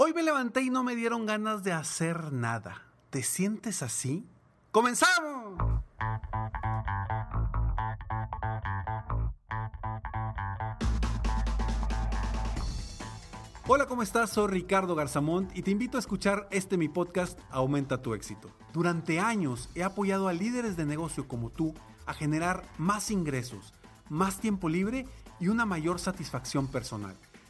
Hoy me levanté y no me dieron ganas de hacer nada. ¿Te sientes así? ¡Comenzamos! Hola, ¿cómo estás? Soy Ricardo Garzamont y te invito a escuchar este mi podcast Aumenta tu éxito. Durante años he apoyado a líderes de negocio como tú a generar más ingresos, más tiempo libre y una mayor satisfacción personal.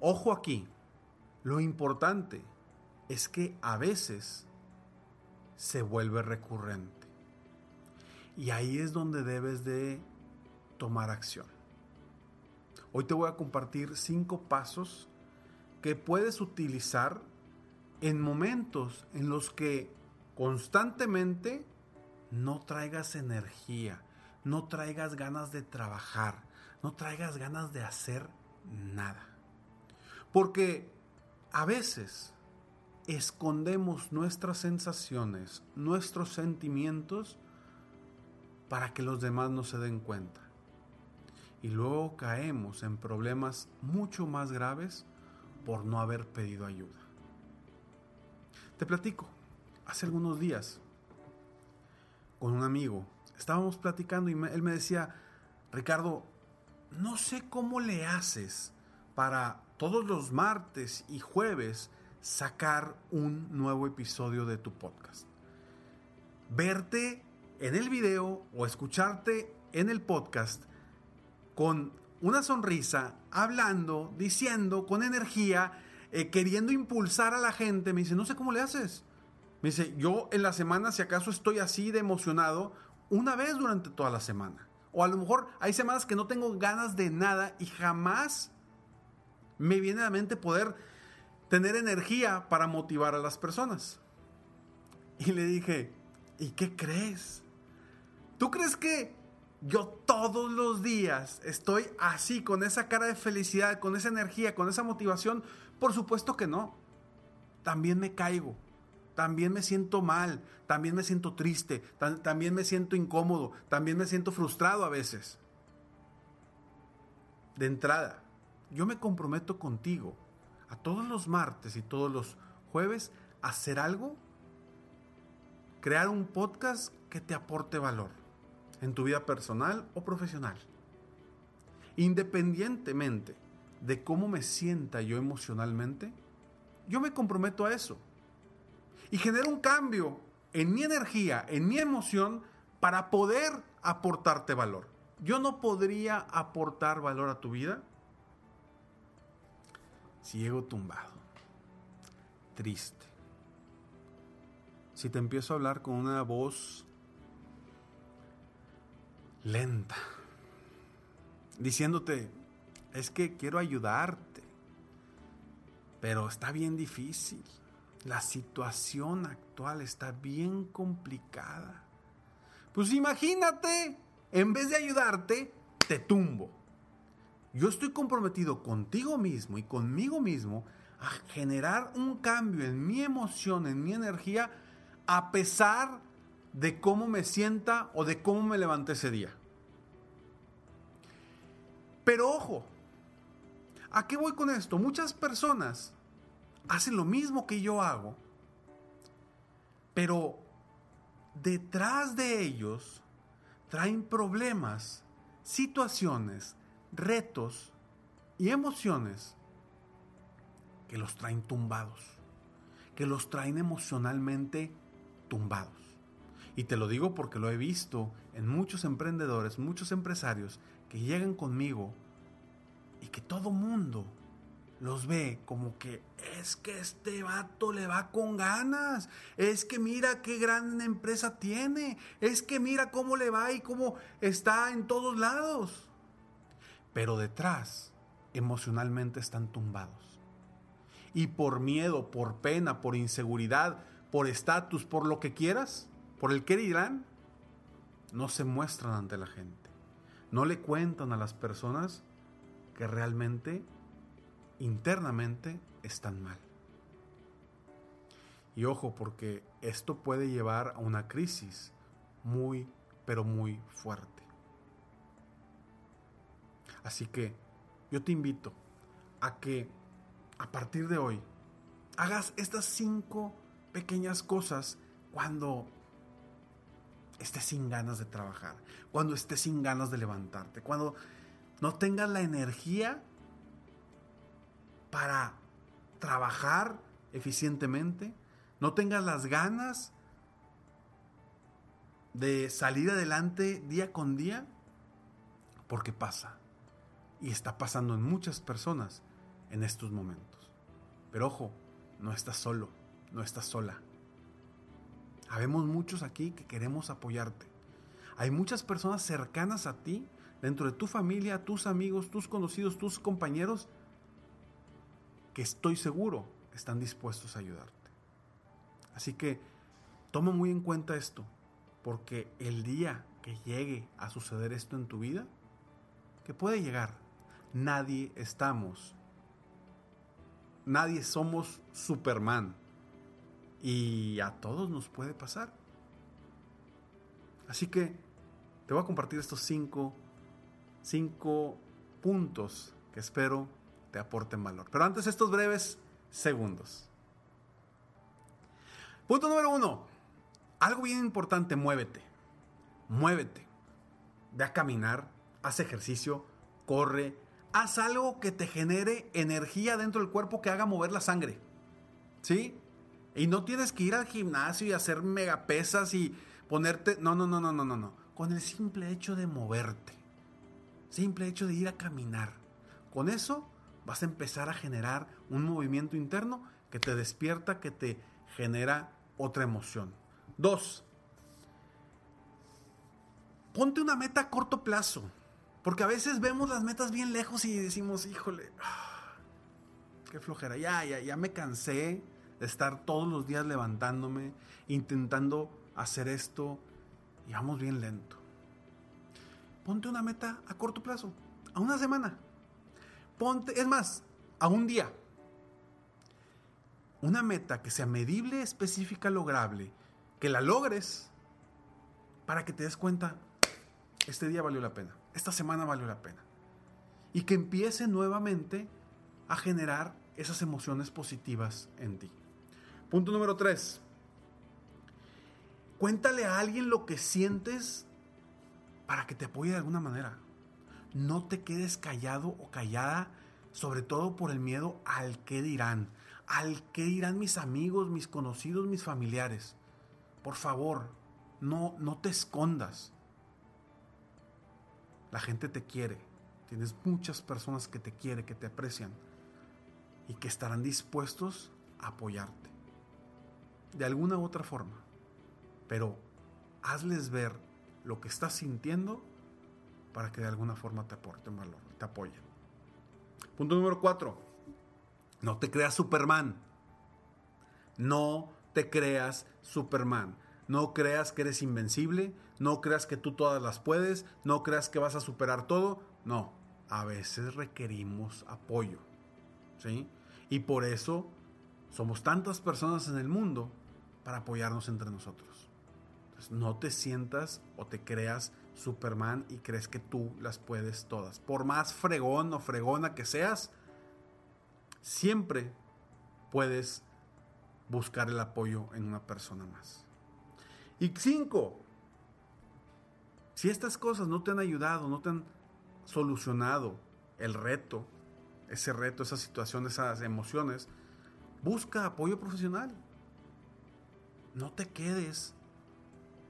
Ojo aquí, lo importante es que a veces se vuelve recurrente. Y ahí es donde debes de tomar acción. Hoy te voy a compartir cinco pasos que puedes utilizar en momentos en los que constantemente no traigas energía, no traigas ganas de trabajar, no traigas ganas de hacer nada. Porque a veces escondemos nuestras sensaciones, nuestros sentimientos, para que los demás no se den cuenta. Y luego caemos en problemas mucho más graves por no haber pedido ayuda. Te platico, hace algunos días, con un amigo, estábamos platicando y él me decía, Ricardo, no sé cómo le haces para todos los martes y jueves sacar un nuevo episodio de tu podcast. Verte en el video o escucharte en el podcast con una sonrisa, hablando, diciendo, con energía, eh, queriendo impulsar a la gente. Me dice, no sé cómo le haces. Me dice, yo en la semana, si acaso estoy así de emocionado, una vez durante toda la semana. O a lo mejor hay semanas que no tengo ganas de nada y jamás me viene a la mente poder tener energía para motivar a las personas. Y le dije, ¿y qué crees? ¿Tú crees que yo todos los días estoy así, con esa cara de felicidad, con esa energía, con esa motivación? Por supuesto que no. También me caigo, también me siento mal, también me siento triste, también me siento incómodo, también me siento frustrado a veces. De entrada, yo me comprometo contigo a todos los martes y todos los jueves a hacer algo, crear un podcast que te aporte valor en tu vida personal o profesional. Independientemente de cómo me sienta yo emocionalmente, yo me comprometo a eso. Y genero un cambio en mi energía, en mi emoción, para poder aportarte valor. Yo no podría aportar valor a tu vida ciego tumbado, triste. Si te empiezo a hablar con una voz lenta, diciéndote, es que quiero ayudarte, pero está bien difícil. La situación actual está bien complicada. Pues imagínate, en vez de ayudarte, te tumbo. Yo estoy comprometido contigo mismo y conmigo mismo a generar un cambio en mi emoción, en mi energía, a pesar de cómo me sienta o de cómo me levanté ese día. Pero ojo, ¿a qué voy con esto? Muchas personas hacen lo mismo que yo hago, pero detrás de ellos traen problemas, situaciones, retos y emociones que los traen tumbados, que los traen emocionalmente tumbados. Y te lo digo porque lo he visto en muchos emprendedores, muchos empresarios que llegan conmigo y que todo mundo los ve como que es que este vato le va con ganas, es que mira qué gran empresa tiene, es que mira cómo le va y cómo está en todos lados. Pero detrás, emocionalmente están tumbados. Y por miedo, por pena, por inseguridad, por estatus, por lo que quieras, por el que dirán, no se muestran ante la gente. No le cuentan a las personas que realmente, internamente, están mal. Y ojo, porque esto puede llevar a una crisis muy, pero muy fuerte. Así que yo te invito a que a partir de hoy hagas estas cinco pequeñas cosas cuando estés sin ganas de trabajar, cuando estés sin ganas de levantarte, cuando no tengas la energía para trabajar eficientemente, no tengas las ganas de salir adelante día con día, porque pasa. Y está pasando en muchas personas en estos momentos. Pero ojo, no estás solo, no estás sola. Habemos muchos aquí que queremos apoyarte. Hay muchas personas cercanas a ti, dentro de tu familia, tus amigos, tus conocidos, tus compañeros, que estoy seguro están dispuestos a ayudarte. Así que toma muy en cuenta esto, porque el día que llegue a suceder esto en tu vida, que puede llegar, nadie estamos, nadie somos Superman. Y a todos nos puede pasar. Así que te voy a compartir estos cinco, cinco puntos que espero te aporten valor. Pero antes estos breves segundos. Punto número uno. Algo bien importante, muévete. Muévete. Ve a caminar, haz ejercicio, corre, haz algo que te genere energía dentro del cuerpo que haga mover la sangre. ¿Sí? Y no tienes que ir al gimnasio y hacer megapesas y ponerte. No, no, no, no, no, no, no. Con el simple hecho de moverte. Simple hecho de ir a caminar. Con eso vas a empezar a generar un movimiento interno que te despierta, que te genera otra emoción. Dos, ponte una meta a corto plazo. Porque a veces vemos las metas bien lejos y decimos, híjole, qué flojera, ya, ya, ya me cansé de estar todos los días levantándome, intentando hacer esto y vamos bien lento. Ponte una meta a corto plazo, a una semana. Ponte, es más, a un día. Una meta que sea medible, específica, lograble, que la logres para que te des cuenta, este día valió la pena esta semana valió la pena. Y que empiece nuevamente a generar esas emociones positivas en ti. Punto número tres. Cuéntale a alguien lo que sientes para que te apoye de alguna manera. No te quedes callado o callada, sobre todo por el miedo al que dirán, al que dirán mis amigos, mis conocidos, mis familiares. Por favor, no, no te escondas. La gente te quiere. Tienes muchas personas que te quieren, que te aprecian y que estarán dispuestos a apoyarte. De alguna u otra forma. Pero hazles ver lo que estás sintiendo para que de alguna forma te aporten valor, te apoyen. Punto número cuatro. No te creas Superman. No te creas Superman. No creas que eres invencible, no creas que tú todas las puedes, no creas que vas a superar todo. No, a veces requerimos apoyo. ¿sí? Y por eso somos tantas personas en el mundo para apoyarnos entre nosotros. No te sientas o te creas Superman y crees que tú las puedes todas. Por más fregón o fregona que seas, siempre puedes buscar el apoyo en una persona más. Y cinco, si estas cosas no te han ayudado, no te han solucionado el reto, ese reto, esa situación, esas emociones, busca apoyo profesional. No te quedes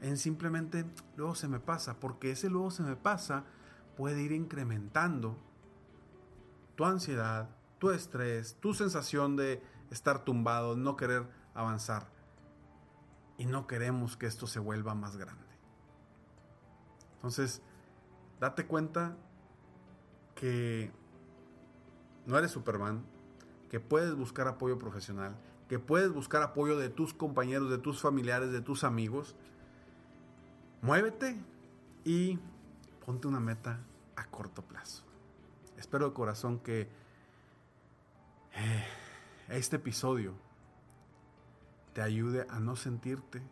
en simplemente luego se me pasa, porque ese luego se me pasa puede ir incrementando tu ansiedad, tu estrés, tu sensación de estar tumbado, no querer avanzar. Y no queremos que esto se vuelva más grande. Entonces, date cuenta que no eres Superman, que puedes buscar apoyo profesional, que puedes buscar apoyo de tus compañeros, de tus familiares, de tus amigos. Muévete y ponte una meta a corto plazo. Espero de corazón que eh, este episodio te ayude a no sentirte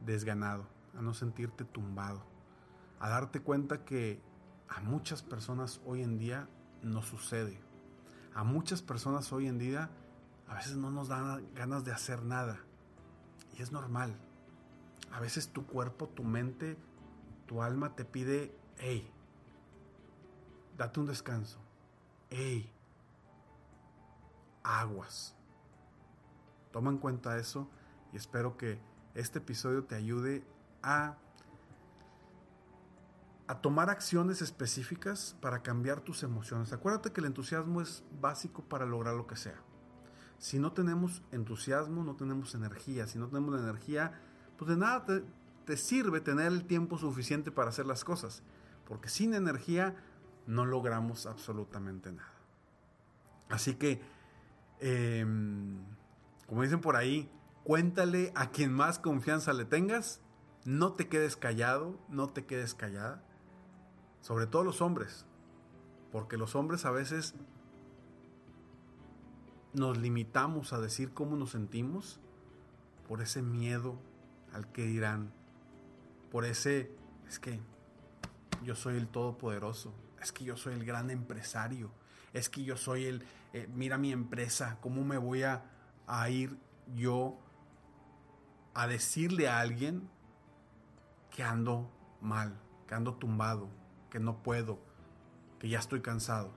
desganado, a no sentirte tumbado, a darte cuenta que a muchas personas hoy en día no sucede. A muchas personas hoy en día a veces no nos dan ganas de hacer nada. Y es normal. A veces tu cuerpo, tu mente, tu alma te pide, hey, date un descanso. Hey, aguas. Toma en cuenta eso y espero que este episodio te ayude a, a tomar acciones específicas para cambiar tus emociones. Acuérdate que el entusiasmo es básico para lograr lo que sea. Si no tenemos entusiasmo, no tenemos energía. Si no tenemos energía, pues de nada te, te sirve tener el tiempo suficiente para hacer las cosas. Porque sin energía no logramos absolutamente nada. Así que Em, como dicen por ahí, cuéntale a quien más confianza le tengas, no te quedes callado, no te quedes callada, sobre todo los hombres, porque los hombres a veces nos limitamos a decir cómo nos sentimos por ese miedo al que dirán, por ese, es que yo soy el todopoderoso, es que yo soy el gran empresario, es que yo soy el, eh, mira mi empresa, ¿cómo me voy a, a ir yo a decirle a alguien que ando mal, que ando tumbado, que no puedo, que ya estoy cansado?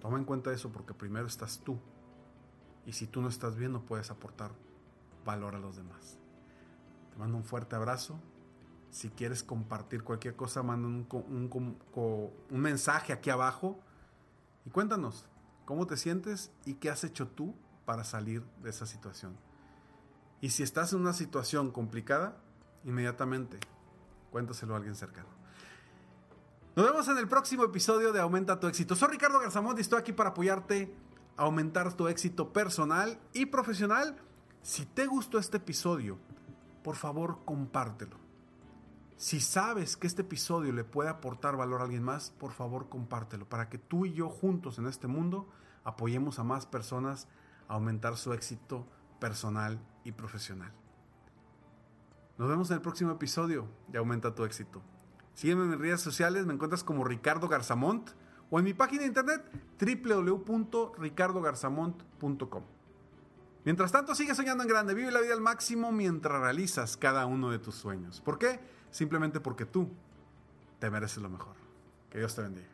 Toma en cuenta eso porque primero estás tú. Y si tú no estás bien, no puedes aportar valor a los demás. Te mando un fuerte abrazo. Si quieres compartir cualquier cosa, manda un, un, mensaje aquí abajo y cuéntanos cómo te sientes y qué has hecho tú para salir de esa situación. Y si estás en una situación complicada, inmediatamente cuéntaselo a alguien cercano. Nos vemos en el próximo episodio de Aumenta tu éxito. Soy Ricardo Garzamont y estoy aquí para apoyarte a aumentar tu éxito personal y profesional. Si te gustó este episodio, por favor compártelo. Si sabes que este episodio le puede aportar valor a alguien más, por favor compártelo para que tú y yo juntos en este mundo apoyemos a más personas aumentar su éxito personal y profesional. Nos vemos en el próximo episodio de Aumenta tu éxito. Sígueme en mis redes sociales, me encuentras como Ricardo Garzamont o en mi página de internet www.ricardogarzamont.com. Mientras tanto, sigue soñando en grande, vive la vida al máximo mientras realizas cada uno de tus sueños. ¿Por qué? simplemente porque tú te mereces lo mejor. Que Dios te bendiga.